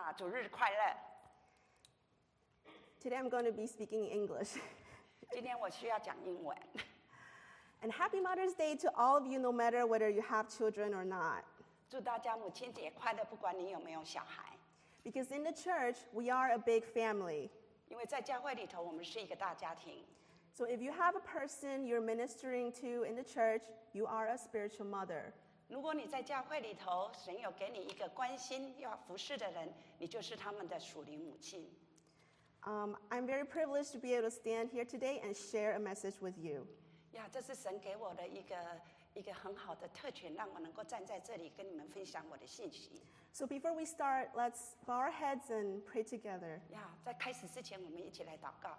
啊，主日快乐！ Today I'm going to be speaking English. 今天我需要讲英文。 And happy Mother's Day to all of you, no matter whether you have children or not. 祝大家母亲节快乐，不管你有没有小孩， Because in the church, we are a big family. 因为在教会里头，我们是一个大家庭。 So if you have a person you're ministering to in the church, you are a spiritual mother. 如果你在教会里头，神有给你一个关心要服侍的人， 你就是他们的属灵母亲。 Um, I'm very privileged to be able to stand here today and share a message with you. 呀，这是神给我的一个一个很好的特权，让我能够站在这里跟你们分享我的信息。 So before we start, let's bow our heads and pray together. 呀，在开始之前，我们一起来祷告。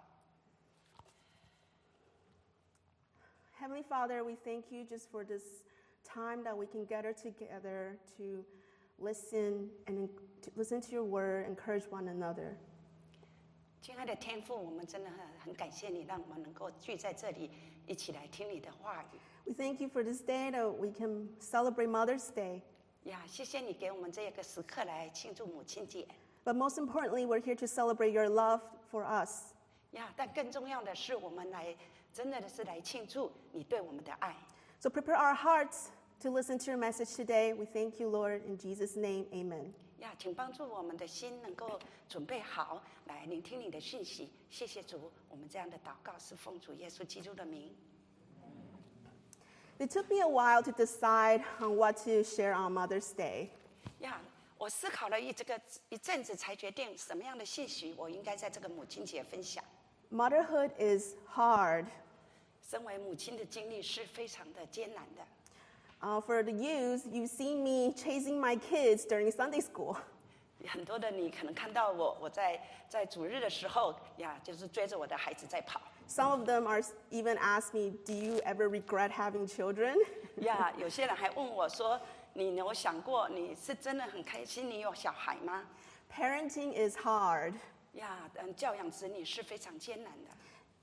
Heavenly Father, we thank you just for this time that we can gather together to listen and to listen to your word, encourage one another. 亲爱的天父，我们真的很很感谢你，让我们能够聚在这里，一起来听你的话语。 We thank you for this day that we can celebrate Mother's Day. 呀，谢谢你给我们这个时刻来庆祝母亲节。 But most importantly, we're here to celebrate your love for us. 呀，但更重要的是，我们来真的是来庆祝你对我们的爱。 So prepare our hearts to listen to your message today. We thank you, Lord. In Jesus' name, amen. 呀，请帮助我们的心能够准备好来聆听你的讯息。谢谢主，我们这样的祷告是奉主耶稣基督的名。It took me a while to decide on what to share on Mother's Day. 呀，我思考了一这个一阵子，才决定什么样的信息我应该在这个母亲节分享。Motherhood is hard. 身为母亲的经历是非常的艰难的。Uh, for the youth, you've seen me chasing my kids during Sunday school. 很多的你可能看到我，我在在主日的时候呀，就是追着我的孩子在跑。 Some of them are even asked me, Do you ever regret having children? 呀，有些人还问我说：“你有想过，你是真的很开心你有小孩吗 Parenting is hard.？” 呀，嗯，教养子女是非常艰难的。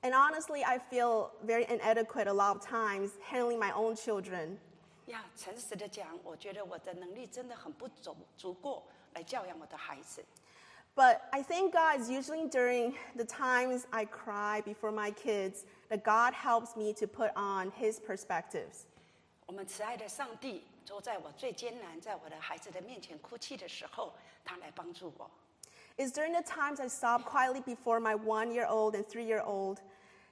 And honestly, I feel very inadequate a lot of times handling my own children. 呀，诚实的讲，我觉得我的能力真的很不足足够来教养我的孩子。 But I thank God it's usually during the times I cry before my kids that God helps me to put on His perspectives. 我们慈爱的上帝，就在我最艰难，在我的孩子的面前哭泣的时候，他来帮助我。 It's during the times I sob quietly before my one year old and three year old,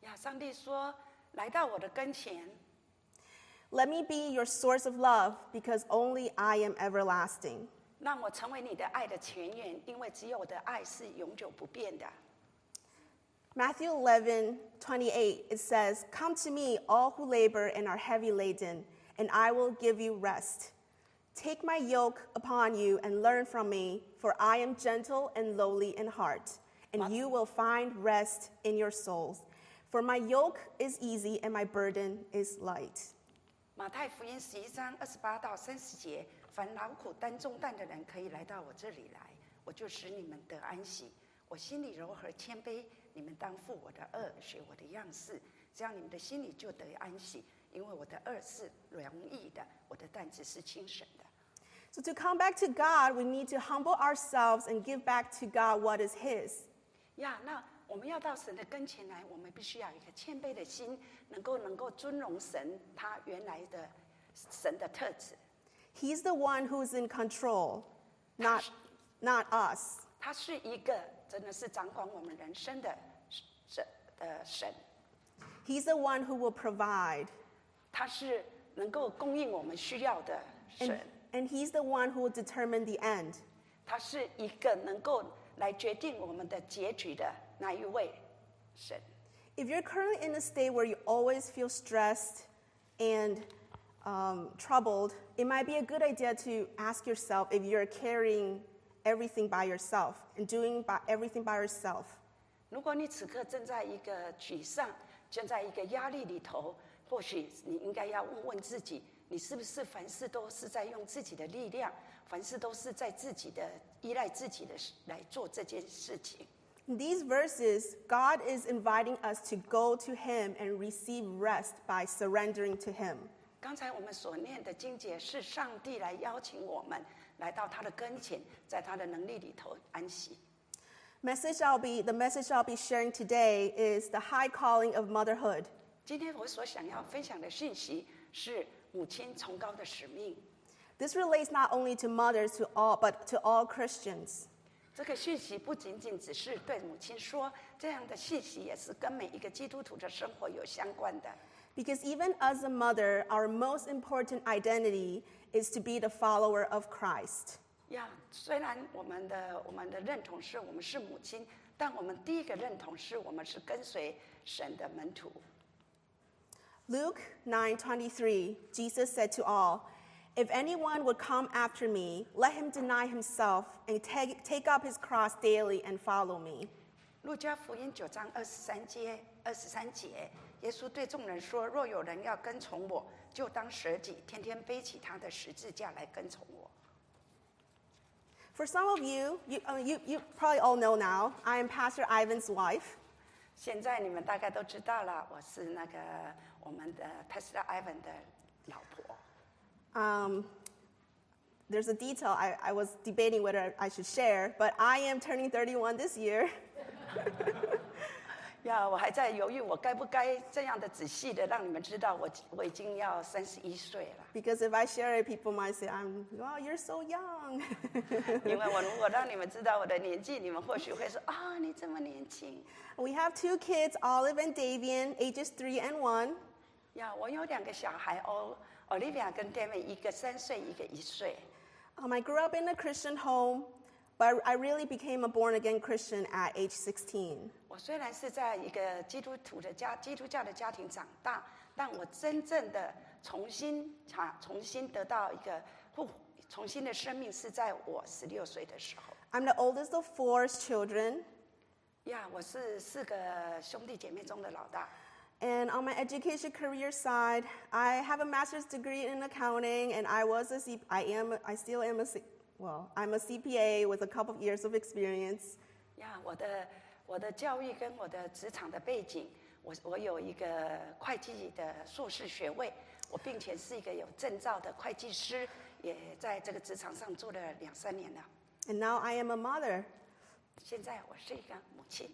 呀，上帝说：“来到我的跟前， Let me be your source of love because only I am everlasting. 让我成为你的爱的泉源，因为只有我的爱是永久不变的。” Matthew 11, 28, it says, Come to me, all who labor and are heavy laden, and I will give you rest. Take my yoke upon you and learn from me, for I am gentle and lowly in heart, and you will find rest in your souls. For my yoke is easy and my burden is light. 马太福音十一章二十八到三十节：凡劳苦担重担的人，可以来到我这里来，我就使你们得安息。我心里柔和谦卑，你们当负我的轭，学我的样式，这样你们的心里就得安息。因为我的轭是容易的，我的担子是轻省的。So to come back to God, we need to humble ourselves and give back to God what is His. Yeah, now 我们要到神的跟前来，我们必须要有一个谦卑的心，能够能够尊荣神他原来的神的特质。He's the one who's in control, not, not us. 他是一个真的是掌管我们人生的神的神，He's the one who will provide. 他是能够供应我们需要的 And, 神，and He's the one who will determine the end. 他是一个能够来决定我们的结局的那一位神。 If you're currently in a state where you always feel stressed and um, troubled, it might be a good idea to ask yourself if you're carrying everything by yourself and doing by everything by yourself. 如果你此刻正在一个沮丧、正在一个压力里头，或许你应该要问问自己：你是不是凡事都是在用自己的力量，凡事都是在自己的依赖自己的来做这件事情？ In these verses, God is inviting us to go to Him and receive rest by surrendering to Him. 刚才我们所念的经节是上帝来邀请我们来到他的跟前，在他的能力里头安息。 Message I'll be, the message I'll be sharing today is the high calling of motherhood. 今天我所想要分享的讯息是母亲崇高的使命。 This relates not only to mothers to all, but to all Christians. 这个讯息不仅仅只是对母亲说，这样的讯息也是跟每一个基督徒的生活有相关的。 Because even as a mother, our most important identity is to be the follower of Christ. 呀，虽然我们的我们的认同是我们是母亲，但我们第一个认同是我们是跟随神的门徒。 Luke 9:23, Jesus said to all, "If anyone would come after me, let him deny himself and take, take up his cross daily and follow me." 路加福音九章二十三节二十三节，耶稣对众人说：“若有人要跟从我，就当舍己，天天背起他的十字架来跟从我。 For some of you, you, uh, you, you probably all know now, I am Pastor Ivan's wife. ”现在你们大概都知道了，我是那个我们的 Pastor Ivan 的老婆。 Um, there's a detail I, I was debating whether I should share, but I am turning 31 this year. 呀，我还在犹豫，我该不该这样的仔细的让你们知道我我已经要三十一岁了。 Because if I share it, people might say, I'm, wow, you're so young. 因为我如果让你们知道我的年纪，你们或许会说啊，你这么年轻。 we have two kids, Olive and Davian, ages three and one. 呀，我有两个小孩哦 ，Olivia 跟 David，一个三岁，一个一岁。Um, I grew up in a Christian home, but I really became a born again Christian at age 16. 我虽然是在一个基督徒的家、基督教的家庭长大，但我真正的重新啊，重新得到一个复重新的生命，是在我十六岁的时候。I'm the oldest of four children, 呀，我是四个兄弟姐妹中的老大。and on my education career side, I have a master's degree in accounting, and I was a C- I am, I still am a, C- well, I'm a CPA with a couple of years of experience. 呀，我的我的教育跟我的职场的背景，我我有一个会计的硕士学位，我并且是一个有证照的会计师，也在这个职场上做了两三年了。 And now I am a mother. 现在我是一个母亲。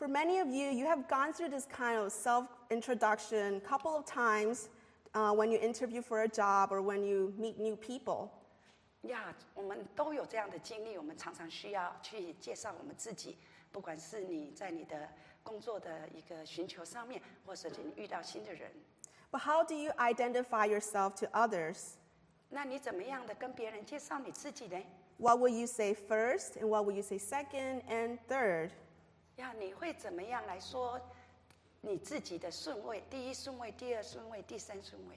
For many of you, you have gone through this kind of self introduction a couple of times uh, when you interview for a job or when you meet new people. 呀，我们都有这样的经历，我们常常需要去介绍我们自己，不管是你在你的工作的一个寻求上面，或者你遇到新的人， But how do you identify yourself to others? 那你怎么样的跟别人介绍你自己呢？ What will you say first, and what will you say second and third? 呀，你会怎么样来说你自己的顺位？第一顺位、第二顺位、第三顺位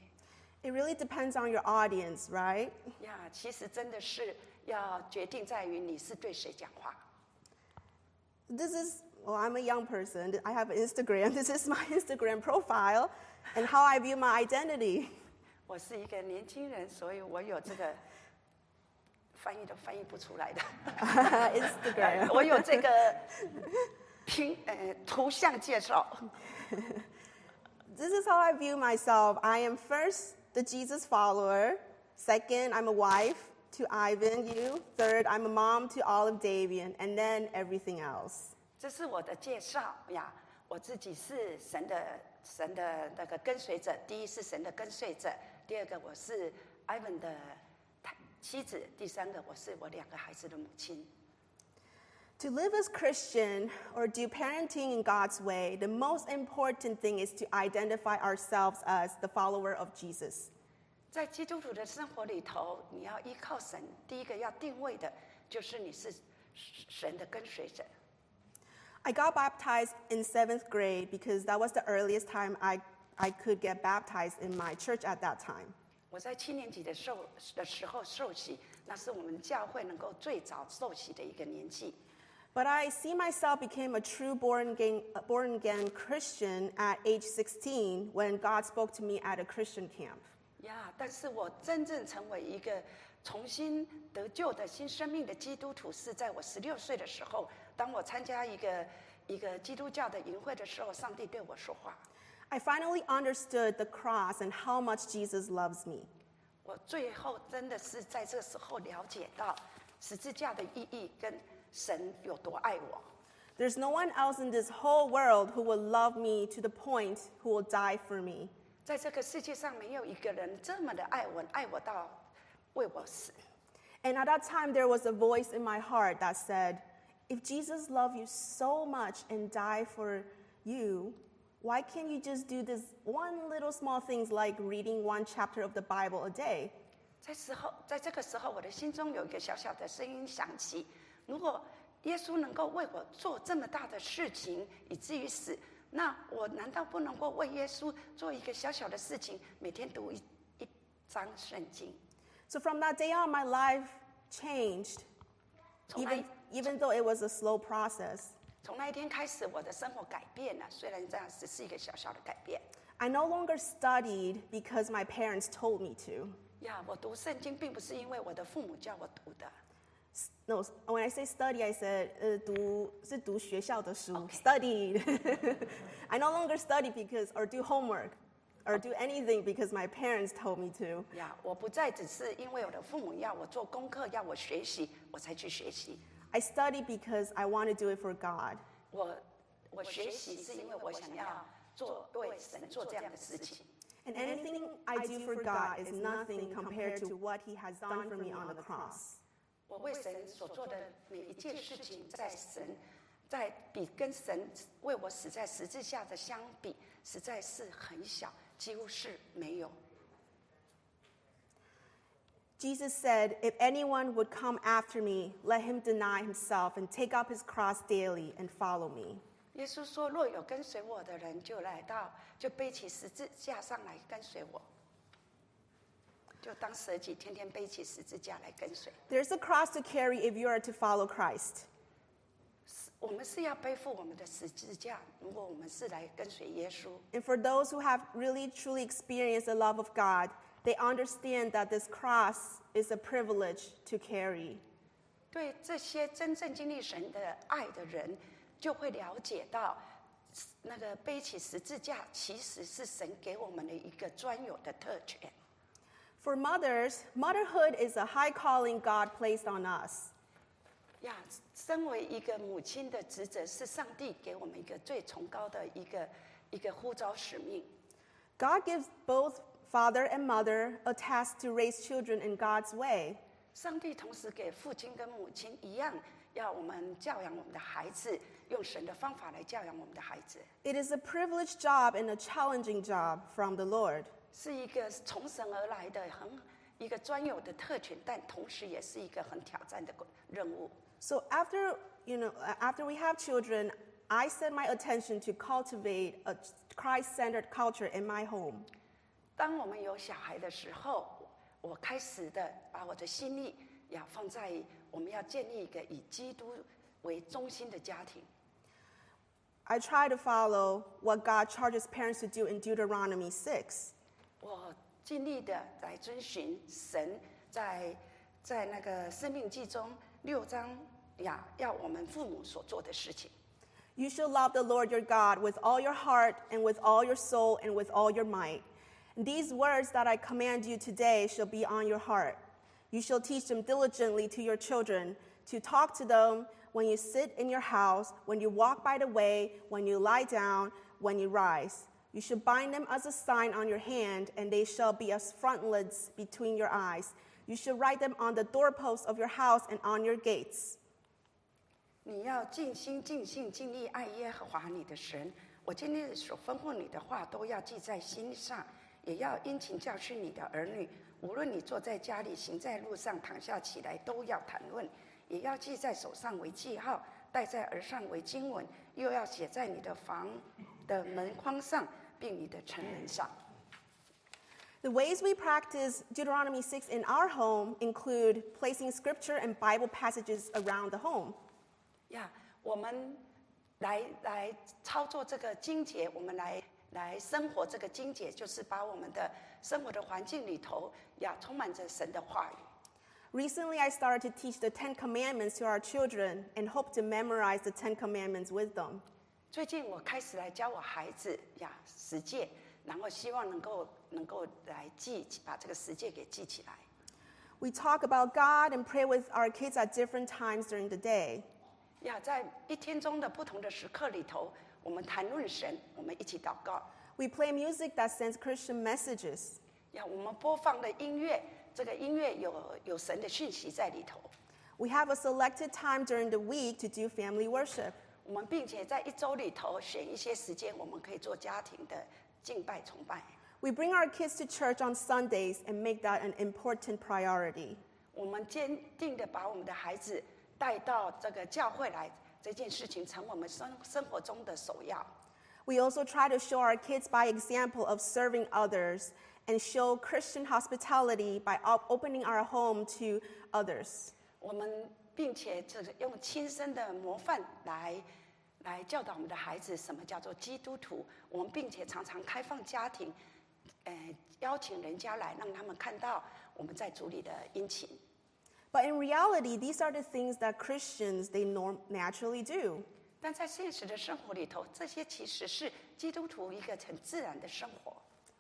？It really depends on your audience, right? 呀，其实真的是要决定在于你是对谁讲话。This is, well, I'm a young person. I have Instagram. This is my Instagram profile and how I view my identity. 我是一个年轻人，所以我有这个翻译都翻译不出来的。Instagram. 我有这个拼呃图像介绍。This is how I view myself. I am first the Jesus follower. Second, I'm a wife to Ivan, you. Third, I'm a mom to all of Davian, and then everything else. 这是我的介绍呀。我自己是神的神的那个跟随者，第一是神的跟随者，第二个我是 Ivan 的太妻子，第三个我是我两个孩子的母亲。To live as Christian or do parenting in God's way, the most important thing is to identify ourselves as the follower of Jesus. 在基督徒的生活里头，你要依靠神，第一个要定位的就是你是神的跟随者。 I got baptized in seventh grade because that was the earliest time I, I could get baptized in my church at that time. 我在七年级的受的时候受洗，那是我们教会能够最早受洗的一个年纪。 But I see myself became a true born again, born again Christian at age 16 when God spoke to me at a Christian camp. 呀但是我真正成为一个重新得救的新生命的基督徒，是在我十六岁的时候，当我参加一个一个基督教的营会的时候，上帝对我说话。 I finally understood the cross and how much Jesus loves me. 我最后真的是在这时候了解到十字架的意义跟 神有多爱我。 There's no one else in this whole world who will love me to the point who will die for me. 在这个世界上，没有一个人这么的爱我，爱我到为我死。 And at that time, there was a voice in my heart that said, If Jesus loved you so much and died for you, why can't you just do this one little small things like reading one chapter of the Bible a day? 在时候，在这个时候，我的心中有一个小小的声音响起： 如果耶稣能够为我做这么大的事情，以至于死，那我难道不能够为耶稣做一个小小的事情，每天读一一章圣经？So from that day on, my life changed, even, even though it was a slow process. 从那一天开始，我的生活改变了。虽然这样只是一个小小的改变。I no longer studied because my parents told me to. 呀，我读圣经并不是因为我的父母叫我读的 No, s- when I say study, I said 呃读是读学校的书 Okay. studied. I no longer study because or do homework or do anything because my parents told me to. 呀，我不再只是因为我的父母要我做功课，要我学习，我才去学习。 I study because I want to do it for God. 我我学习是因为我想要做为神做这样的事情。 And anything I do for God is nothing compared to what He has done for me on the cross. 我为神所做的每一件事情，在神在比跟神为我死在十字架的相比，实在是很小，几乎是没有。Jesus said, If anyone would come after me, let him deny himself and take up his cross daily and follow me. 耶稣说：“若有跟随我的人，就来到，就背起十字架上来跟随我，就当舍己，天天背起十字架来跟随。There's a cross to carry if you are to follow Christ. 我们是要背负我们的十字架，如果我们是来跟随耶稣。And for those who have really truly experienced the love of God, they understand that this cross is a privilege to carry. 对这些真正经历神的爱的人，就会了解到，那个背起十字架其实是神给我们的一个专有的特权。For mothers, motherhood is a high calling God placed on us. 呀，身为一个母亲的职责，是上帝给我们一个最崇高的一个一个呼召使命。 God gives both father and mother a task to raise children in God's way. 上帝同时给父亲跟母亲一样，要我们教养我们的孩子，用神的方法来教养我们的孩子， It is a privileged job and a challenging job from the Lord. 是一个从神而来的很一个专有的特权，但同时也是一个很挑战的任务。So after, you know, uh, after we have children, I set my attention to cultivate a Christ-centered culture in my home. 当我们有小孩的时候，我开始的把我的心力要放在我们要建立一个以基督为中心的家庭。I try to follow what God charges parents to do in Deuteronomy 6. 我尽力的来遵循神在在那个《申命记》中六章呀，要我们父母所做的事情。You shall love the Lord your God with all your heart and with all your soul and with all your might. And these words that I command you today shall be on your heart. You shall teach them diligently to your children, to talk to them when you sit in your house, when you walk by the way, when you lie down, when you rise. You should bind them as a sign on your hand, and they shall be as frontlets between your eyes. You should write them on the doorposts of your house and on your gates. 你要尽心、尽性、尽力爱耶和华你的神。我今天所吩咐你的话，都要记在心上，也要殷勤教训你的儿女。无论你坐在家里，行在路上，躺下起来，都要谈论，也要记在手上为记号，戴在耳上为经文，又要写在你的房的门框上，并你的城门上。 The ways we practice Deuteronomy 6 in our home include placing scripture and Bible passages around the home. 呀我们来来操作这个经节，我们来来生活这个经节，就是把我们的生活的环境里头呀充满着神的话语。 Recently, I started to teach the Ten Commandments to our children and hope to memorize the Ten Commandments with them. 最近我开始来教我孩子呀十诫，然后希望能够能够来记，把这个十诫给记起来。We talk about God and pray with our kids at different times during the day. 呀，在一天中的不同的时刻里头，我们谈论神，我们一起祷告。We play music that sends Christian messages. 呀，我们播放的音乐，这个音乐有有神的讯息在里头。We have a selected time during the week to do family worship. 我们并且在一周里头选一些时间，我们可以做家庭的敬拜崇拜。We bring our kids to church on Sundays and make that an important priority. 我们坚定的把我们的孩子带到这个教会来，这件事情成我们生生活中的首要。We also try to show our kids by example of serving others and show Christian hospitality by op- opening our home to others. 我们并且这个用亲身的模范来来教导我们的孩子什么叫做基督徒。我们并且常常开放家庭，呃，邀请人家来，让他们看到我们在主里的殷勤。But in reality, these are the things that Christians they norm- naturally do. 但在现实的生活里头，这些其实是基督徒一个很自然的生活。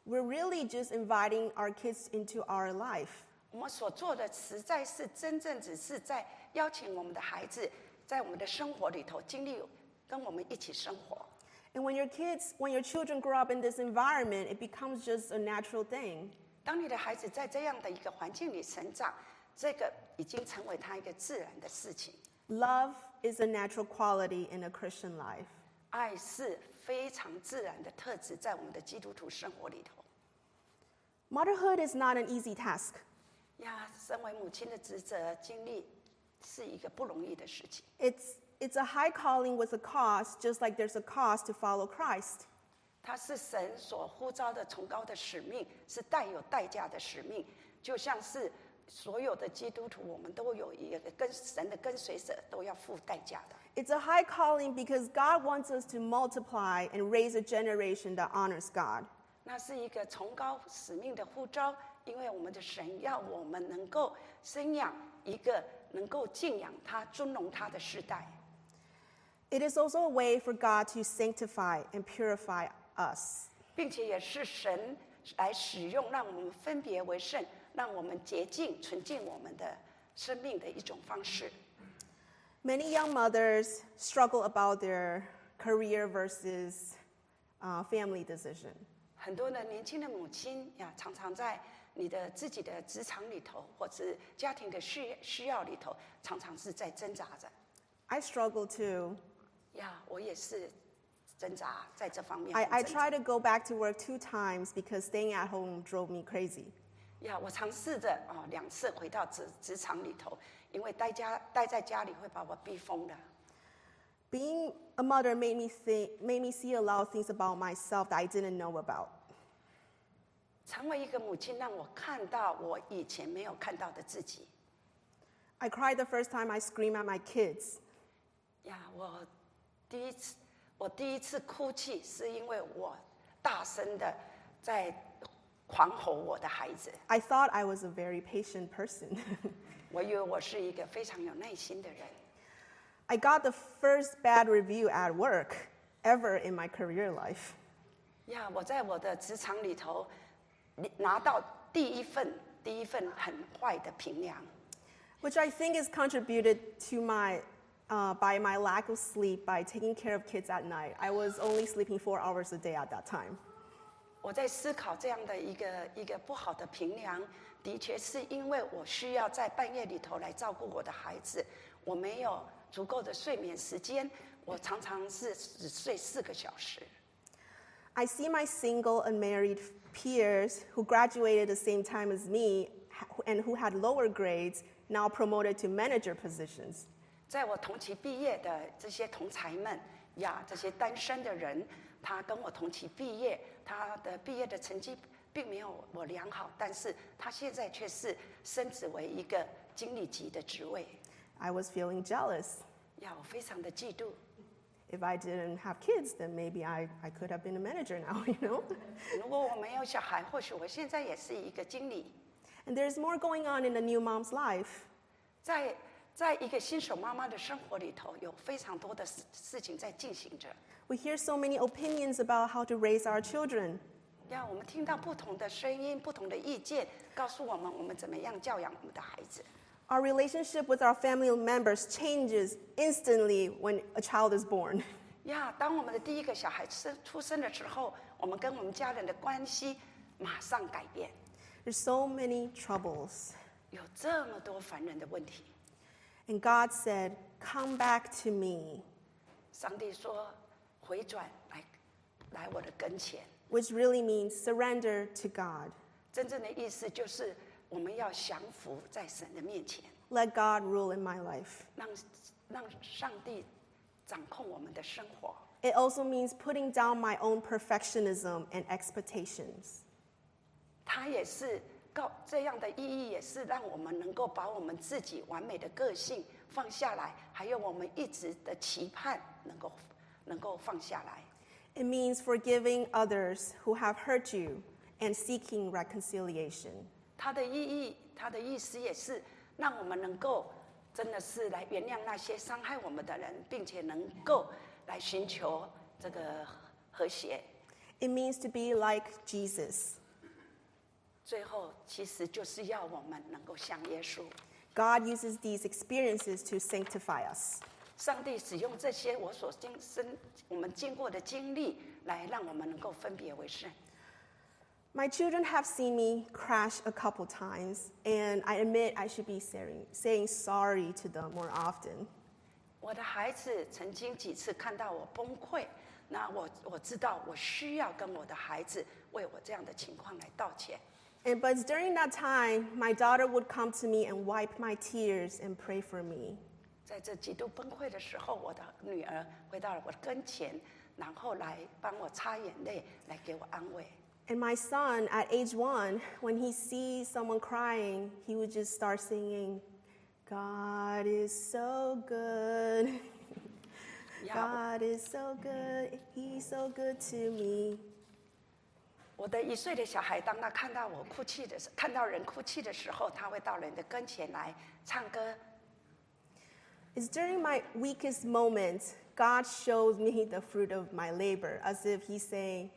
We're really just inviting our kids into our life. 我们所做的实在是真正只是在邀请我们的孩子，在我们的生活里头经历跟我们一起生活。And when your kids, when your children grow up in this environment, it becomes just a natural thing. 当你的孩子在这样的一个环境里成长，这个已经成为他一个自然的事情。Love is a natural quality in a Christian life. 爱是非常自然的特质，在我们的基督徒生活里头。Motherhood is not an easy task. 呀，身为母亲的职责经历是一个不容易的事情。It's, it's a high calling with a cost, just like there's a cost to follow Christ. 它是神所呼召的崇高的使命，是带有代价的使命，就像是所有的基督徒，我们都有一个跟神的跟随者都要付代价的。It's a high calling because God wants us to multiply and raise a generation that honors God. 那是一个崇高使命的呼召，因为我们的神要我们能够生养一个能够敬仰他、尊荣他的世代。It is also a way for God to sanctify and purify us. 并且也是神来使用，让我们分别为圣，让我们洁净、纯净我们的生命的一种方式。Many young mothers struggle about their career versus uh, family decision. 很多的年轻的母亲呀，常常在你的自己的职场里头，或者是家庭的需需要里头，常常是在挣扎着。I struggle too. 呀，我也是挣扎在这方面 I, I。tried to go back to work two times because staying at home drove me crazy. 呀，我尝试着啊两次回到职职场里头，因为待家待在家里会把我逼疯的。Being a mother made me see made me see a lot of things about myself that I didn't know about. 成为一个母亲，让我看到我以前没有看到的自己。I cried the first time I screamed at my kids. 呀，我第一次，我第一次哭泣，是因为我大声的在狂吼我的孩子。I thought I was a very patient person. 我以为我是一个非常有耐心的人。I got the first bad review at work ever in my career life. 呀，我在我的职场里头拿到第一份第一份很坏的评量。 which I think is contributed to my uh, by my lack of sleep by taking care of kids at night. I was only sleeping four hours a day at that time. 我在思考这样的一个一个不好的评量，的确是因为我需要在半夜里头来照顾我的孩子，我没有足够的睡眠时间，我常常是只睡四个小时。 I see my single unmarried peers who graduated the same time as me and who had lower grades now promoted to manager positions. 在我同期毕业的这些同才们呀，这些单身的人，他跟我同期毕业，他的毕业的成绩并没有我良好，但是他现在却是升职为一个经理级的职位。I was feeling jealous. 呀，我非常的嫉妒。If I didn't have kids, then maybe I, I could have been a manager now, you know? 如果我没有小孩，或许我现在也是一个经理。 And there's more going on in a new mom's life. 在在一个新手妈妈的生活里头，有非常多的事事情在进行着。 We hear so many opinions about how to raise our children. 呀，我们听到不同的声音、不同的意见，告诉我们我们怎么样教养我们的孩子。 Our relationship with our family members changes instantly when a child is born. 呀，当我们的第一个小孩生出生的时候，我们跟我们家人的关系马上改变。 There's so many troubles. 有这么多烦人的问题， And God said, Come back to me, 上帝说回转来，来我的跟前。 which really means surrender to God. 真正的意思就是 我们要降服在神的面前， Let God rule in my life. 让让上帝掌控我们的生活。 It also means putting down my own perfectionism and expectations. 它也是告这样的意义，也是让我们能够把我们自己完美的个性放下来，还有我们一直的期盼能够能够放下来。 It means forgiving others who have hurt you and seeking reconciliation. 它的意义，它的意思也是让我们能够真的是来原谅那些伤害我们的人，并且能够来寻求这个和谐。It means to be like Jesus. 最后，其实就是要我们能够像耶稣。God uses these experiences to sanctify us. 上帝使用这些我所经生我们经过的经历，来让我们能够分别为圣。My children have seen me crash a couple times, and I admit I should be saying, saying sorry to them more often. 我的孩子曾经几次看到我崩溃，那我我知道我需要跟我的孩子为我这样的情况来道歉。 And but during that time, my daughter would come to me and wipe my tears and pray for me. 在这极度崩溃的时候，我的女儿回到了我的跟前，然后来帮我擦眼泪，来给我安慰。 And my son, at age one, when he sees someone crying, he would just start singing, God is so good. 呀， God is so good. He's so good to me. 我的一岁的小孩，当他看到我哭泣的时，看到人哭泣的时候，他会到人的跟前来唱歌。 It's during my weakest moments, God shows me the fruit of my labor, as if He's saying,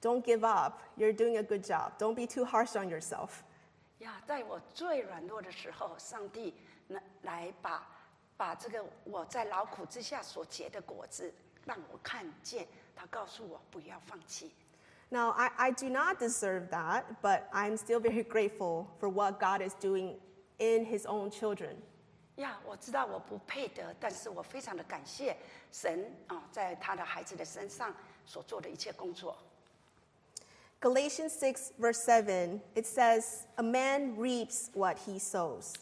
Don't give up. You're doing a good job. Don't be too harsh on yourself. 呀，在我最软弱的时候，上帝来来把把这个我在劳苦之下所结的果子，让我看见。他告诉我不要放弃。 Now, I, I do not deserve that, but I'm still very grateful for what God is doing in His own children. 呀，我知道我不配得，但是我非常的感谢神啊，在他的孩子的身上所做的一切工作。 Galatians 6, verse 7, it says, A man reaps what he sows.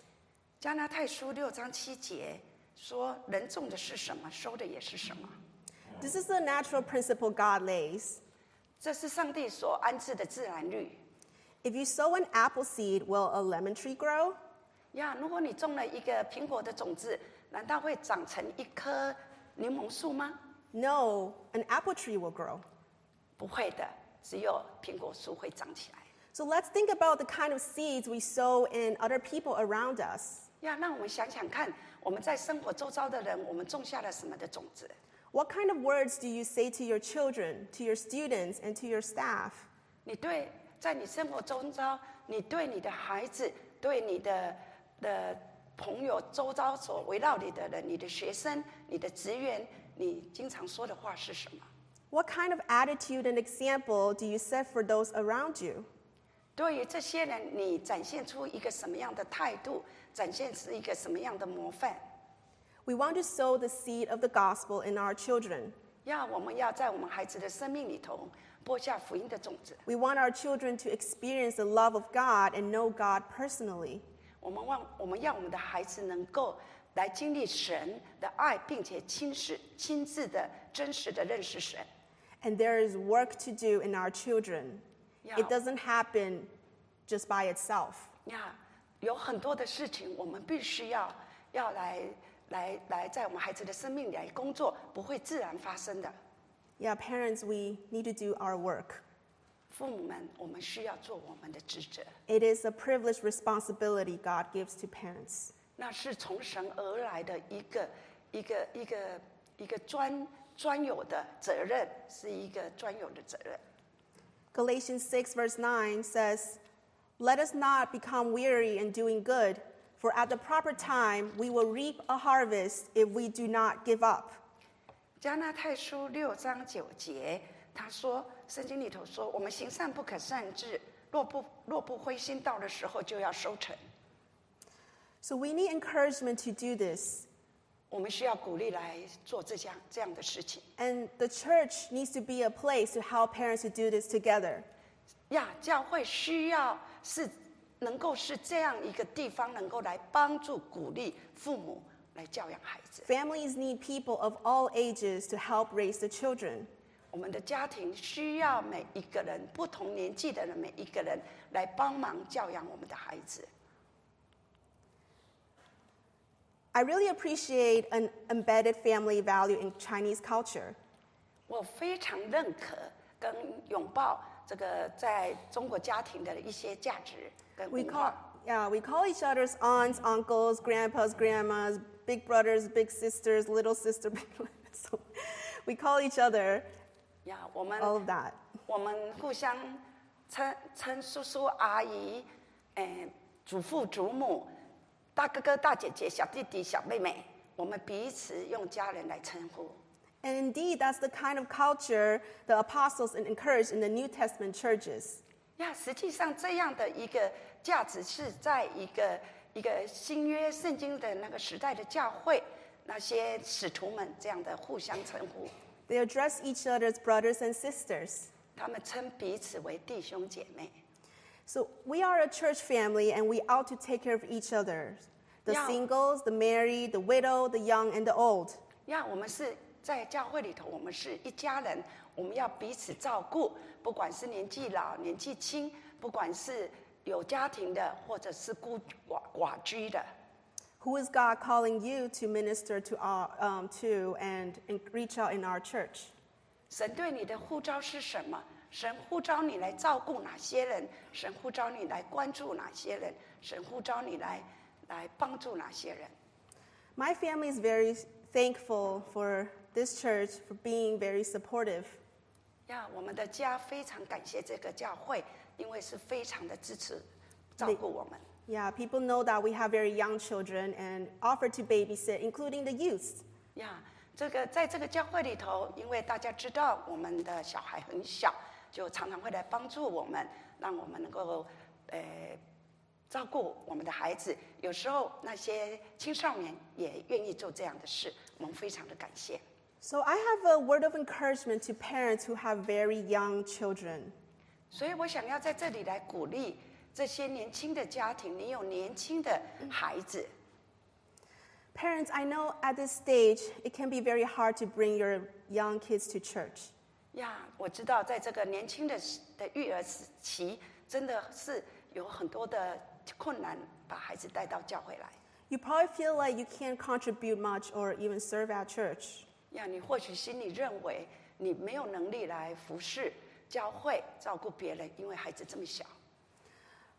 加拉太书六章七节说：“人种的是什么，收的也是什么。This is the natural principle God lays. ”这是上帝所安置的自然律 If you sow an apple seed, will a lemon tree grow? 呀。如果你种了一个苹果的种子，难道会长成一棵柠檬树吗？No, an apple tree will grow. 不会的，只有苹果树会长起来。 So let's think about the kind of seeds we sow in other people around us. 呀，让我们想想看，我们在生活周遭的人，我们种下了什么的种子？ What kind of words do you say to your children, to your students, and to your staff? 你对在你生活周遭，你对你的孩子，对你的的朋友周遭所围绕你的人，你的学生、你的职员，你经常说的话是什么？ What kind of attitude and example do you set for those around you? 对于这些人，你展现出一个什么样的态度？展现出一个什么样的模范？ We want to sow the seed of the gospel in our children. 要我们要在我们孩子的生命里头播下福音的种子。 We want our children to experience the love of God and know God personally. 我们望我们要我们的孩子能够来经历神的爱，并且亲实、亲自的、真实的认识神。 And there is work to do in our children. Yeah. It doesn't happen just by itself. 呀，有很多的事情我们必须要要来来来在我们孩子的生命里来工作，不会自然发生的。 Yeah, parents, we need to do our work. 父母们，我们需要做我们的职责， It is a privileged responsibility God gives to parents. 那是从神而来的一个一个一个一个专 专有的责任，是一个专有的责任。Galatians 6, verse 9 says, Let us not become weary in doing good, for at the proper time we will reap a harvest if we do not give up. 加拉太书六章九节，他说，圣经里头说，我们行善不可擅自，若不若不灰心，到的时候就要收成。So we need encouragement to do this. 我们需要鼓励来做这项这样的事情 And the church needs to be a place to help parents to do this together. 呀。教会需要是能够是这样一个地方，能够来帮助鼓励父母来教养孩子。Families need people of all ages to help raise the children. 我们的家庭需要每一个人不同年纪的人，每一个人来帮忙教养我们的孩子。I really appreciate an embedded family value in Chinese culture. 我非常认可跟拥抱这个在中国家庭的一些价值跟 We 文 call, 化。 yeah, we call each other's aunts, uncles, grandpas, grandmas, big brothers, big sisters, little sister. Big so we call each other 呀，我们 all of that. 我们互相称称叔叔阿姨，诶，祖父祖母， 大哥哥大姐姐，小弟弟小妹妹，我们彼此用家人来称呼。And indeed, that's the kind of culture the apostles encouraged in the New Testament churches. 呀，实际上这样的一个价值是在一个一个新约圣经的那个时代的教会，那些使徒们这样的互相称呼，They address each other as brothers and sisters. 他们称彼此为弟兄姐妹。So we are a church family and we ought to take care of each other the Yeah. singles, the married, the widow, the young, and the old. 呀，我们是在教会里头，我们是一家人，我们要彼此照顾，不管是年纪老、年纪轻，不管是有家庭的，或者是孤寡寡居的。 Who is God calling you to minister to, our, um, to and, and reach out in our church? 神对你的呼召是什么？ 神呼召你来照顾哪些人？神呼召你来关注哪些人？神呼召你来来帮助哪些人？My family is very thankful for this church for being very supportive. 呀，我们的家非常感谢这个教会，因为是非常的支持照顾我们。Yeah, people know that we have very young children and offer to babysit, including the youth. 呀，这个在这个教会里头，因为大家知道我们的小孩很小，就常常会来帮助我们，让我们能够呃照顾我们的孩子。有时候那些青少年也愿意做这样的事，我们非常的感谢。 So I have a word of encouragement to parents who have very young children. 所以我想要在这里来鼓励这些年轻的家庭，你有年轻的孩子， Parents, I know at this stage it can be very hard to bring your young kids to church. 呀，我知道在这个年轻的时的育儿时期，真的是有很多的困难，把孩子带到教会来。You probably feel like you can't contribute much or even serve at church. 呀，你或许心里认为你没有能力来服侍教会、照顾别人，因为孩子这么小。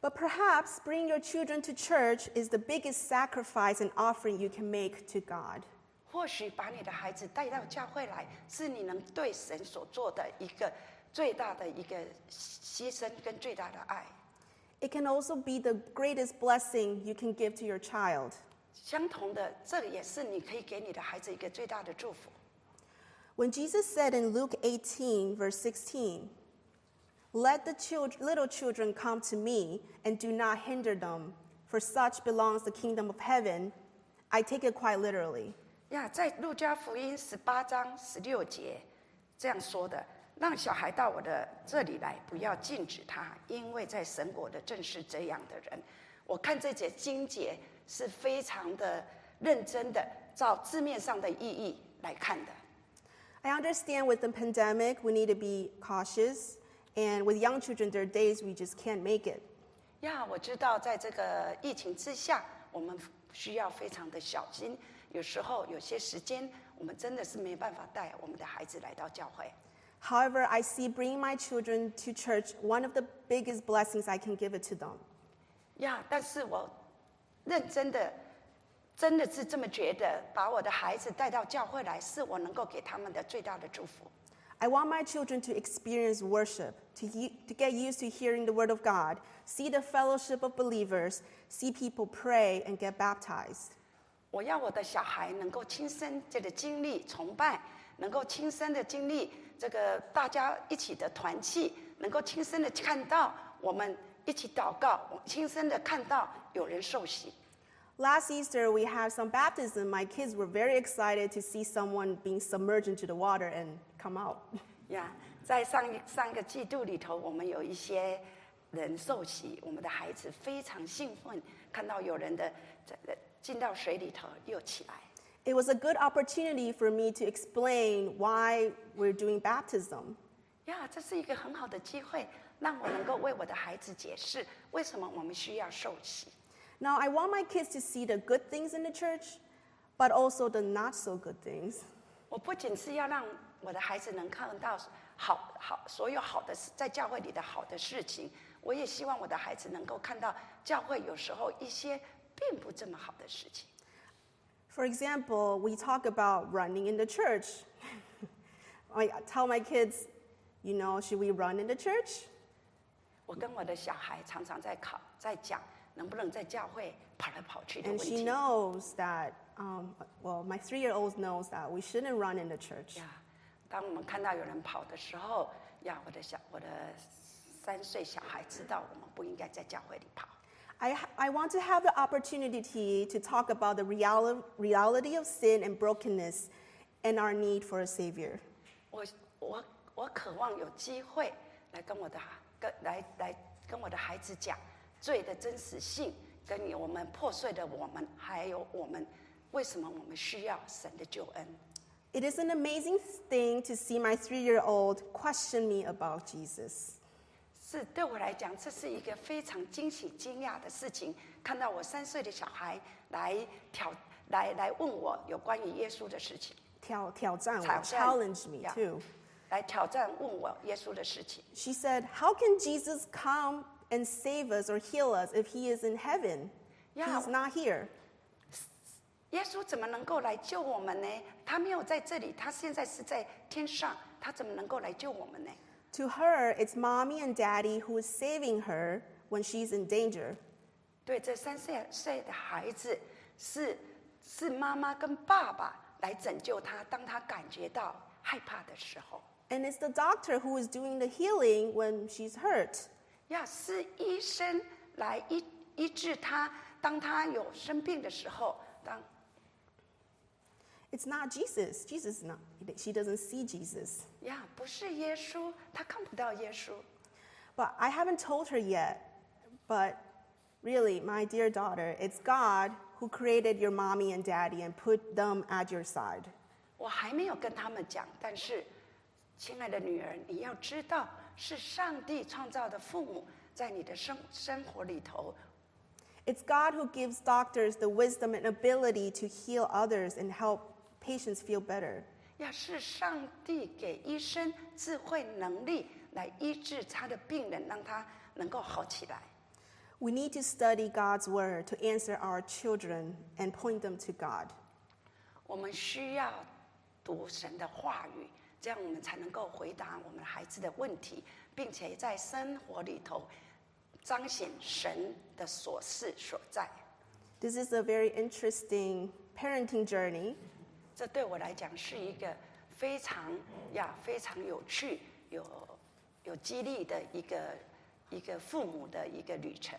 But perhaps bringing your children to church is the biggest sacrifice and offering you can make to God. 或许把你的孩子带到教会来，是你能对神所做的一个最大的一个牺牲跟最大的爱。 It can also be the greatest blessing you can give to your child. 相同的，这个也是你可以给你的孩子一个最大的祝福。 When Jesus said in Luke 18, verse 16, Let the child- little children come to me and do not hinder them, for such belongs the kingdom of heaven, I take it quite literally. 呀，在路加福音十八章十六节这样说的：“让小孩到我的这里来，不要禁止他，因为在神国的正是这样的人。”我看这节经节是非常的认真的，照字面上的意义来看的。I understand with the pandemic, we need to be cautious And with young children, there are days we just can't make it. 呀，我知道，在这个疫情之下，我们需要非常的小心。有时候有些时间，我们真的是没办法带我们的孩子来到教会。 However, I see bringing my children to church one of the biggest blessings I can give it to them. 呀，但是我认真的，真的是这么觉得，把我的孩子带到教会来，是我能够给他们的最大的祝福。 I want my children to experience worship, to, he- to get used to hearing the word of God, see the fellowship of believers, see people pray and get baptized. 我要我的小孩能够亲身这个经历崇拜，能够亲身的经历这个大家一起的团契，能够亲身的看到我们一起祷告，我亲身的看到有人受洗。Last Easter, we had some baptism. My kids were very excited to see someone being submerged into the water and come out. 呀在上一上个季度里头，我们有一些人受洗，我们的孩子非常兴奋，看到有人的这个进到水里头又起来。 It was a good opportunity for me to explain why we're doing baptism. 呀，这是一个很好的机会，让我能够为我的孩子解释为什么我们需要受洗。 Now, I want my kids to see the good things in the church, but also the not so good things. 我不仅是要让我的孩子能看到好好所有好的事，在教会里的好的事情，我也希望我的孩子能够看到教会有时候一些 并不这么好的事情。 For example, we talk about running in the church. I tell my kids, you know, should we run in the church? 我跟我的小孩常常在考，在讲能不能在教会跑来跑去的问 And she 题。 knows that, um, well, my three year old knows that we shouldn't run in the church. 呀，当我们看到有人跑的时候，呀，我的小我的三岁小孩知道我们不应该在教会里跑。 I, I want to have the opportunity to talk about the reali- reality of sin and brokenness and our need for a Savior. 我我我渴望有机会来跟我的跟来来跟我的孩子讲罪的真实性，跟你我们破碎的我们，还有我们为什么我们需要神的救恩。 It is an amazing thing to see my three year old question me about Jesus. 是对我来讲，这是一个非常惊喜、惊讶的事情。看到我三岁的小孩来挑来来问我有关于耶稣的事情，挑-挑战我,挑战 challenged me too. 来挑战问我耶稣的事情。She said, How can Jesus come and save us or heal us if he is in heaven? He's not here. 耶稣怎么能够来救我们呢？他没有在这里，他现在是在天上，他怎么能够来救我们呢？To her, it's mommy and daddy who is saving her when she's in danger. 对这三岁岁的孩子，是是妈妈跟爸爸来拯救他，当他感觉到害怕的时候。 And it's the doctor who is doing the healing when she's hurt. 呀，是医生来医医治他，当他有生病的时候，当 It's not Jesus. Jesus is not. She doesn't see Jesus. 呀不是耶稣，他看不到耶稣。 But I haven't told her yet. But really, my dear daughter, it's God who created your mommy and daddy and put them at your side. 我还没有跟他们讲，但是，亲爱的女儿，你要知道，是上帝创造的父母，在你的生生活里头， It's God who gives doctors the wisdom and ability to heal others and help patients feel better. 要是上帝给医生智慧能力来医治他的病人，让他能够好起来。 We need to study God's word to answer our children and point them to God. 我们需要读神的话语，这样我们才能够回答我们孩子的问题，并且在生活里头彰显神的所事所在。 This is a very interesting parenting journey. 这对我来讲是一个非常呀非常有趣、有有激励的一个一个父母的一个旅程。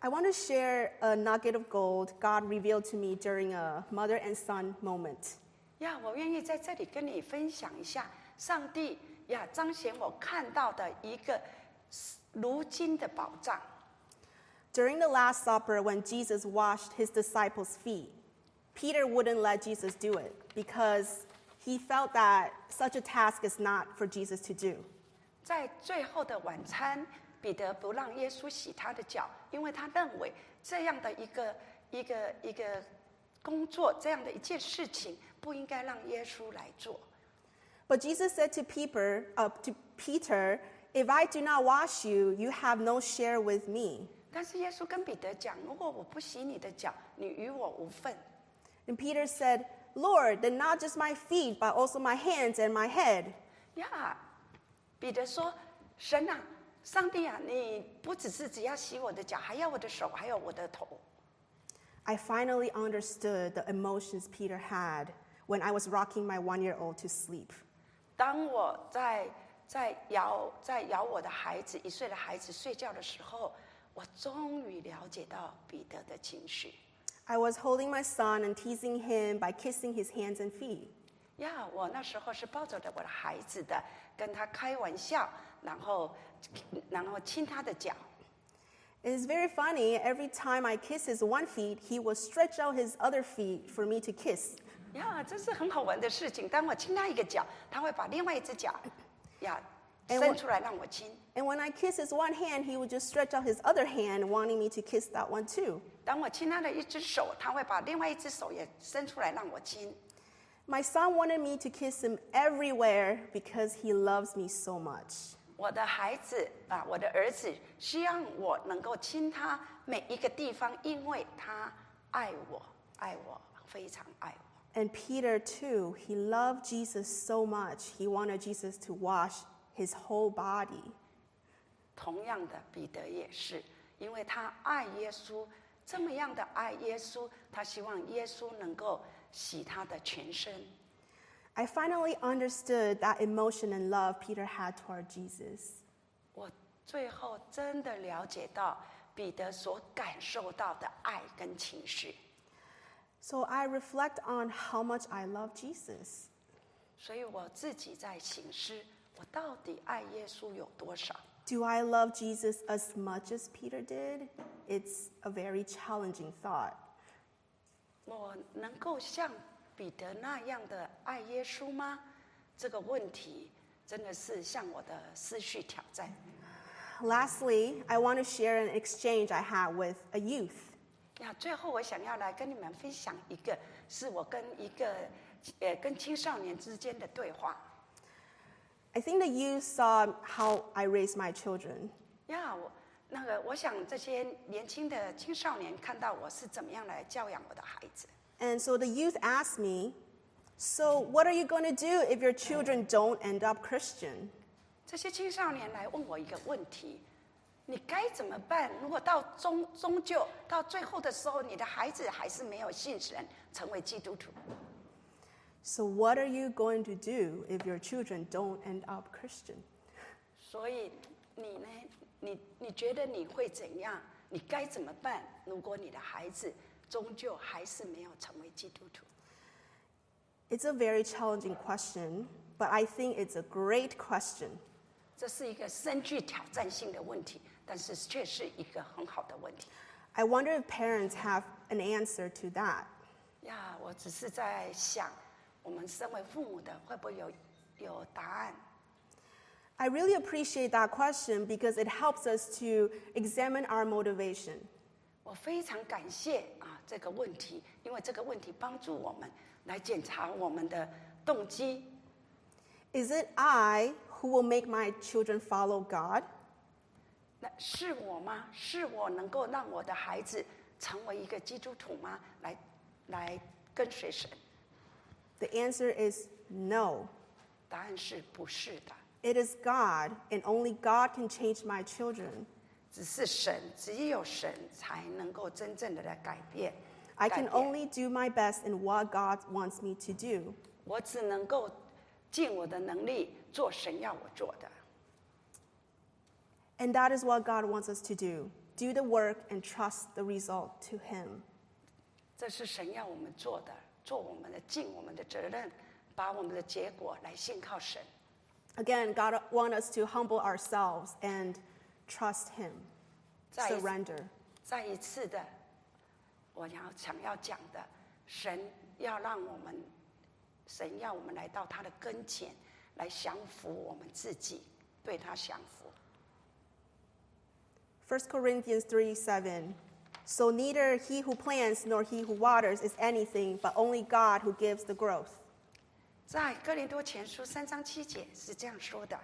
I want to share a nugget of gold God revealed to me during a mother and son moment. 呀，我愿意在这里跟你分享一下上帝呀彰显我看到的一个如今的宝藏。 During the Last Supper, when Jesus washed his disciples' feet, Peter wouldn't let Jesus do it because he felt that such a task is not for Jesus to do. 在最后的晚餐，彼得不让耶稣洗他的脚，因为他认为这样的一个一个一个工作，这样的一件事情，不应该让耶稣来做。 But Jesus said to Peter, uh, to Peter, If I do not wash you, you have no share with me. 但是耶稣跟彼得讲：“如果我不洗你的脚，你与我无份。 And Peter said, Lord, then not just my feet, but also my hands and my head. ”呀，彼得说：“神啊，上帝啊，你不只是只要洗我的脚，还要我的手，还有我的头。 I finally understood the emotions Peter had when I was rocking my one year old to sleep. 当我在在摇在摇我的孩子一岁的孩子睡觉的时候，我终于了解到彼得的情绪。 I was holding my son and teasing him by kissing his hands and feet. 呀，我那时候是抱着的我的孩子的，跟他开玩笑，然后然后亲他的脚。 It is very funny. Every time I kiss his one feet, he would stretch out his other feet for me to kiss. 呀，这是很好玩的事情。当我亲他一个脚，他会把另外一只脚呀哎我 伸出来让我亲。 And when I kiss his one hand, he would just stretch out his other hand, wanting me to kiss that one too. 当我亲他的一只手，他会把另外一只手也伸出来让我亲。 My son wanted me to kiss him everywhere because he loves me so much. 我的孩子啊，我的儿子，希望我能够亲他每一个地方，因为他爱我，爱我，非常爱我。 And Peter, too, he loved Jesus so much, he wanted Jesus to wash his whole body. 同样的，彼得也是，因为他爱耶稣，这么样的爱耶稣，他希望耶稣能够洗他的全身。 I finally understood that emotion and love Peter had toward Jesus. 我最后真的了解到彼得所感受到的爱跟情绪， So I reflect on how much I love Jesus. 所以我自己在醒思， 我到底爱耶稣有多少？ Do I love Jesus as much as Peter did? It's a very challenging thought. 我能够像彼得那样的爱耶稣吗？这个问题真的是向我的思绪挑战。 Lastly, I want to share an exchange I had with a youth. 呀，最后我想要来跟你们分享一个，是我跟一个呃跟青少年之间的对话。 I think the youth saw how I raised my children. 呀，我那个我想这些年轻的青少年看到我是怎么样来教养我的孩子。And so the youth asked me, So, what are you going to do if your children don't end up Christian? 这些青少年来问我一个问题：你该怎么办？如果到终终究到最后的时候，你的孩子还是没有信神，成为基督徒，So, what are you going to do if your children don't end up Christian? 所以你呢？你你觉得你会怎样？你该怎么办？如果你的孩子终究还是没有成为基督徒？ It's a very challenging question, but I think it's a great question. 这是一个深具挑战性的问题，但是却是一个很好的问题。 I wonder if parents have an answer to that. 呀，我只是在想， 我们身为父母的会不会有有答案？ I really appreciate that question because it helps us to examine our motivation. 我非常感谢啊这个问题，因为这个问题帮助我们来检查我们的动机。 Is it I who will make my children follow God? 那是我吗？是我能够让我的孩子成为一个基督徒吗？来，来跟随神？ The answer is no. 答案是不是的。 It is God, and only God can change my children. 只是神，只有神才能够真正的来改变。 I 改 can 变 only do my best in what God wants me to do. 我只能够尽我的能力做神要我做的。 And that is what God wants us to do do the work and trust the result to Him. 这是神要我们做的， 做我们的尽我们的责任，把我们的结果来信靠神。Again, God wants us to humble ourselves and trust Him, 再一 surrender. 再一次的，我要想要讲的，神要让我们，神要我们来到他的跟前，来降服我们自己，对他降服。First Corinthians 3 7. So neither he who plants nor he who waters is anything, but only God who gives the growth. 在哥林多前书三章七节是这样说的：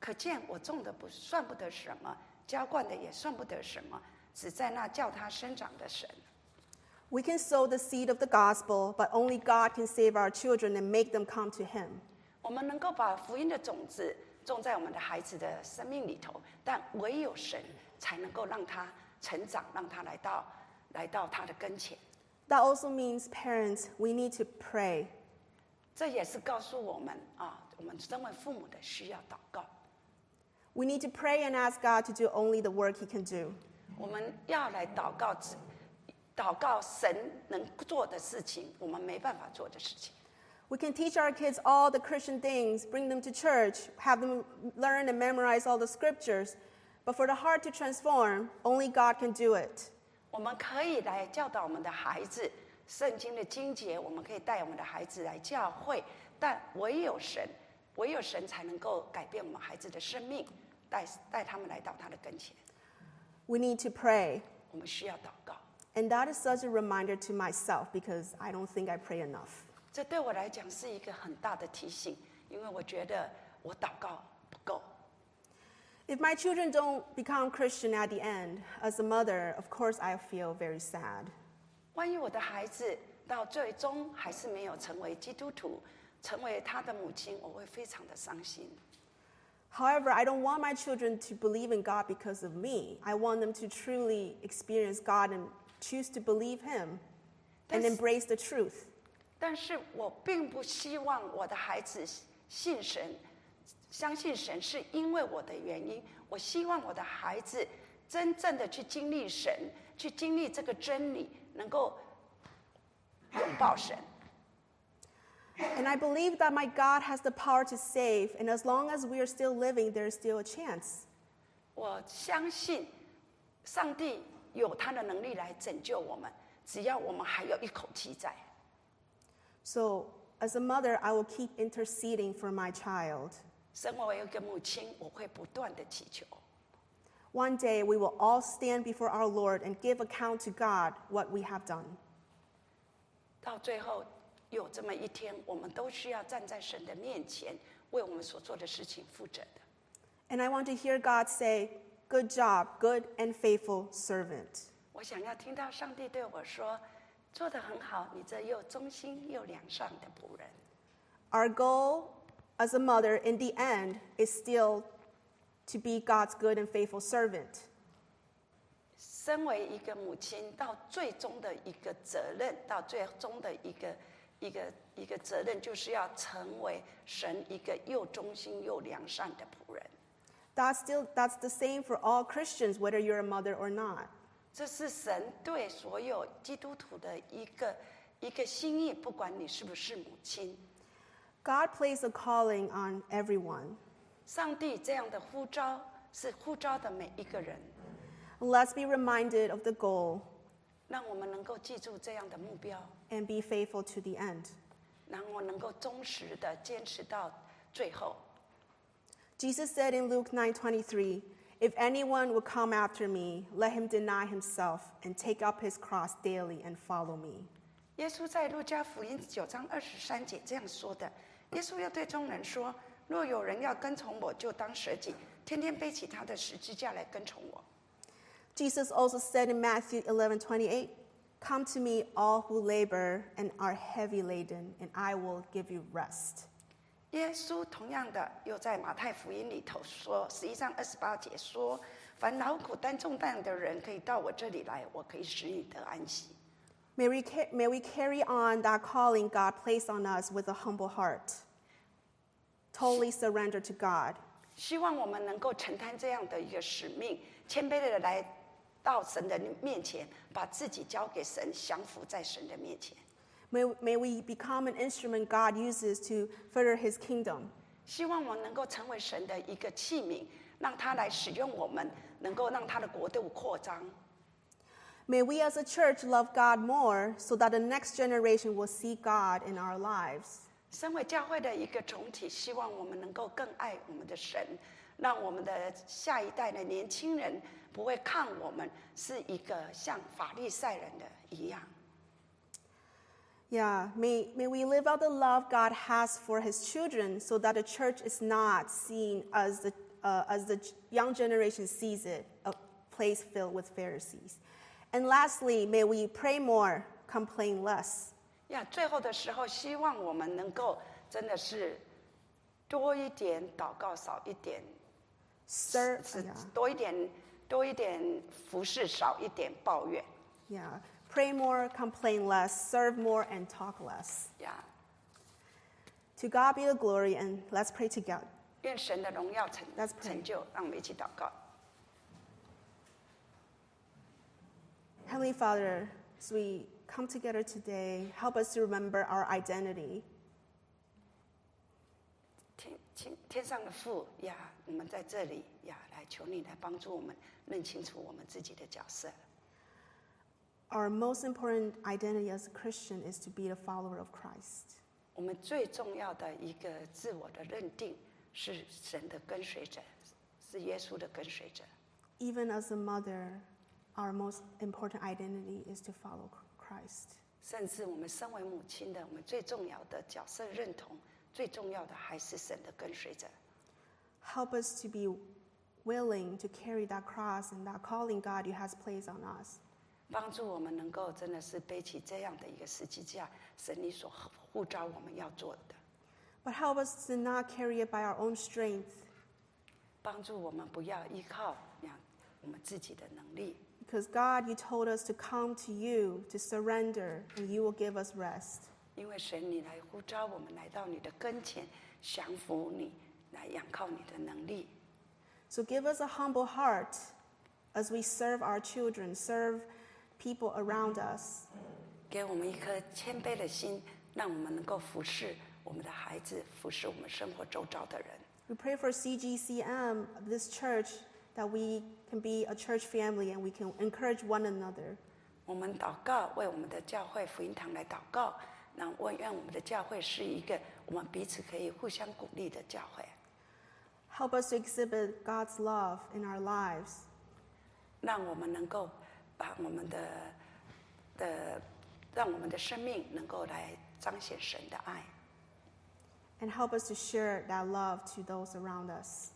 可见我种的不算不得什么，浇灌的也算不得什么，只在那叫它生长的神。 We can sow the seed of the gospel, but only God can save our children and make them come to him. 我们能够把福音的种子种在我们的孩子的生命里头，但唯有神才能够让他 成长，让他来到来到他的跟前。 That also means, parents, we need to pray. 这也是告诉我们啊，我们身为父母的需要祷告。 We need to pray and ask God to do only the work he can do. 我们要来祷告，只祷告神能做的事情，我们没办法做的事情。 We can teach our kids all the Christian things, bring them to church, have them learn and memorize all the scriptures. But for the heart to transform, only God can do it. 我们可以来教导我们的孩子圣经的经节，我们可以带我们的孩子来教会，但唯有神，唯有神才能够改变我们孩子的生命，带带他们来到他的跟前。We need to pray. 我们需要祷告，And that is such a reminder to myself because I don't think I pray enough. 这对我来讲是一个很大的提醒，因为我觉得我祷告。If my children don't become Christian at the end, as a mother, of course I feel very sad. 万一我的孩子到最终还是没有成为基督徒，成为他的母亲，我会非常的伤心。 However, I don't want my children to believe in God because of me. I want them to truly experience God and choose to believe Him and That's- embrace the truth. 但是我并不希望我的孩子信神， 相信神是因为我的原因。我希望我的孩子真正的去经历神，去经历这个真理，能够拥抱神。And I believe that my God has the power to save, and as long as we are still living, there is still a chance. 我相信上帝有他的能力来拯救我们，只要我们还有一口气在。So, as a mother, I will keep interceding for my child. 身为一个母亲，我会不断的祈求。 One day, we will all stand before our Lord and give account to God what we have done. 到最后有这么一天，我们都需要站在神的面前，为我们所做的事情负责的。 And I want to hear God say, Good job, good and faithful servant. 我想要听到上帝对我说：“做得很好，你这又忠心又良善的仆人。 Our goal as a mother in the end is still to be God's good and faithful servant. ”身为一个母亲，到最终的一个责任，到最终的一个一个一个责任，就是要成为神一个又忠心又良善的仆人。 That's still that's the same for all Christians, whether you're a mother or not. 这是神对所有基督徒的一个一个心意，不管你是不是母亲。 God placed a calling on everyone. 上帝这样的呼召是呼召的每一个人， Let's be reminded of the goal 让我们能够记住这样的目标， and be faithful to the end. 让我能够忠实的坚持到最后。 Jesus said in Luke 9:23, "If anyone will come after me, let him deny himself and take up his cross daily and follow me." 耶稣在路加福音九章二十三节这样说的： 耶稣又对众人说：“若有人要跟从我，就当舍己，天天背起他的十字架来跟从我。” Jesus also said in Matthew 11:28, "Come to me all who labor and are heavy laden, and I will give you rest." 耶稣同样的又在马太福音里头说，十一章二十八节说：“凡劳苦担重担的人，可以到我这里来，我可以使你得安息。” May we, ca- may we carry on that calling God placed on us with a humble heart, totally surrender to God. 希望我们能够承担这样的一个使命，谦卑的来到神的面前，把自己交给神，降服在神的面前。 May, may we become an instrument God uses to further his kingdom. 希望我们能够成为神的一个器皿，让他来使用我们，能够让他的国度扩张。 May we as a church love God more so that the next generation will see God in our lives. 身为教会的一个总体，希望我们能够更爱我们的神， 让我们的下一代的年轻人不会看我们是一个像法利赛人的一样。 Yeah, may, may we live out the love God has for his children so that the church is not seen as the, uh, as the young generation sees it, a place filled with Pharisees. And lastly, may we pray more, complain less. 呀，最后的时候，希望我们能够真的是多一点祷告，少一点 Serve, 是 yeah, 多一点多一点服侍，少一点抱怨 yeah. Pray more, complain less, serve more, and talk less. 呀。 To God be the glory, and let's pray together. 愿神的荣耀成 Let's pray. 成就，让我们一起祷告。 Heavenly Father, as we come together today, help us to remember our identity. 天天天上的父呀，我们在这里呀，来求你来帮助我们认清楚我们自己的角色。 Our most important identity as a Christian is to be a follower of Christ. 我们最重要的一个自我的认定是神的跟随者，是耶稣的跟随者。 Even as a mother, our most important identity is to follow Christ. 甚至我们身为母亲的，我们最重要的角色认同，最重要的还是神的跟随者。 Help us to be willing to carry that cross and that calling God you has placed on us. 帮助我们能够真的是背起这样的一个十字架，神你所呼召我们要做的， But help us to not carry it by our own strength, 帮助我们不要依靠呀 我们自己的能力， because God, you told us to come to you, to surrender, and you will give us rest. 因为神你来呼召我们来到你的跟前，降服你，来仰靠你的能力。 So give us a humble heart as we serve our children, serve people around us. 给我们一颗谦卑的心，让我们能够服侍我们的孩子，服侍我们生活周遭的人。 We pray for CGCM, this church, that we can be a church family and we can encourage one another. 我们祷告，为我们的教会福音堂来祷告，让我愿我们的教会是一个我们彼此可以互相鼓励的教会， Help us to exhibit God's love in our lives. 让我们能够把我们的的让我们的生命能够来彰显神的爱， And help us to share that love to those around us.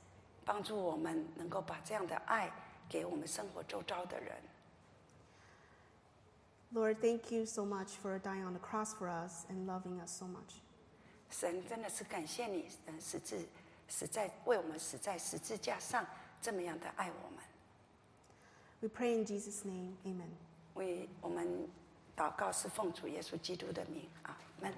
帮助我们能够把这样的爱给我们生活周遭的人。Lord, thank you so much for dying on the cross for us and loving us so much. 神真的是感谢你，嗯，十字死在为我们死在十字架上，这么样的爱我们。We pray in Jesus' name, amen. 为我们祷告是奉主耶稣基督的名，阿门。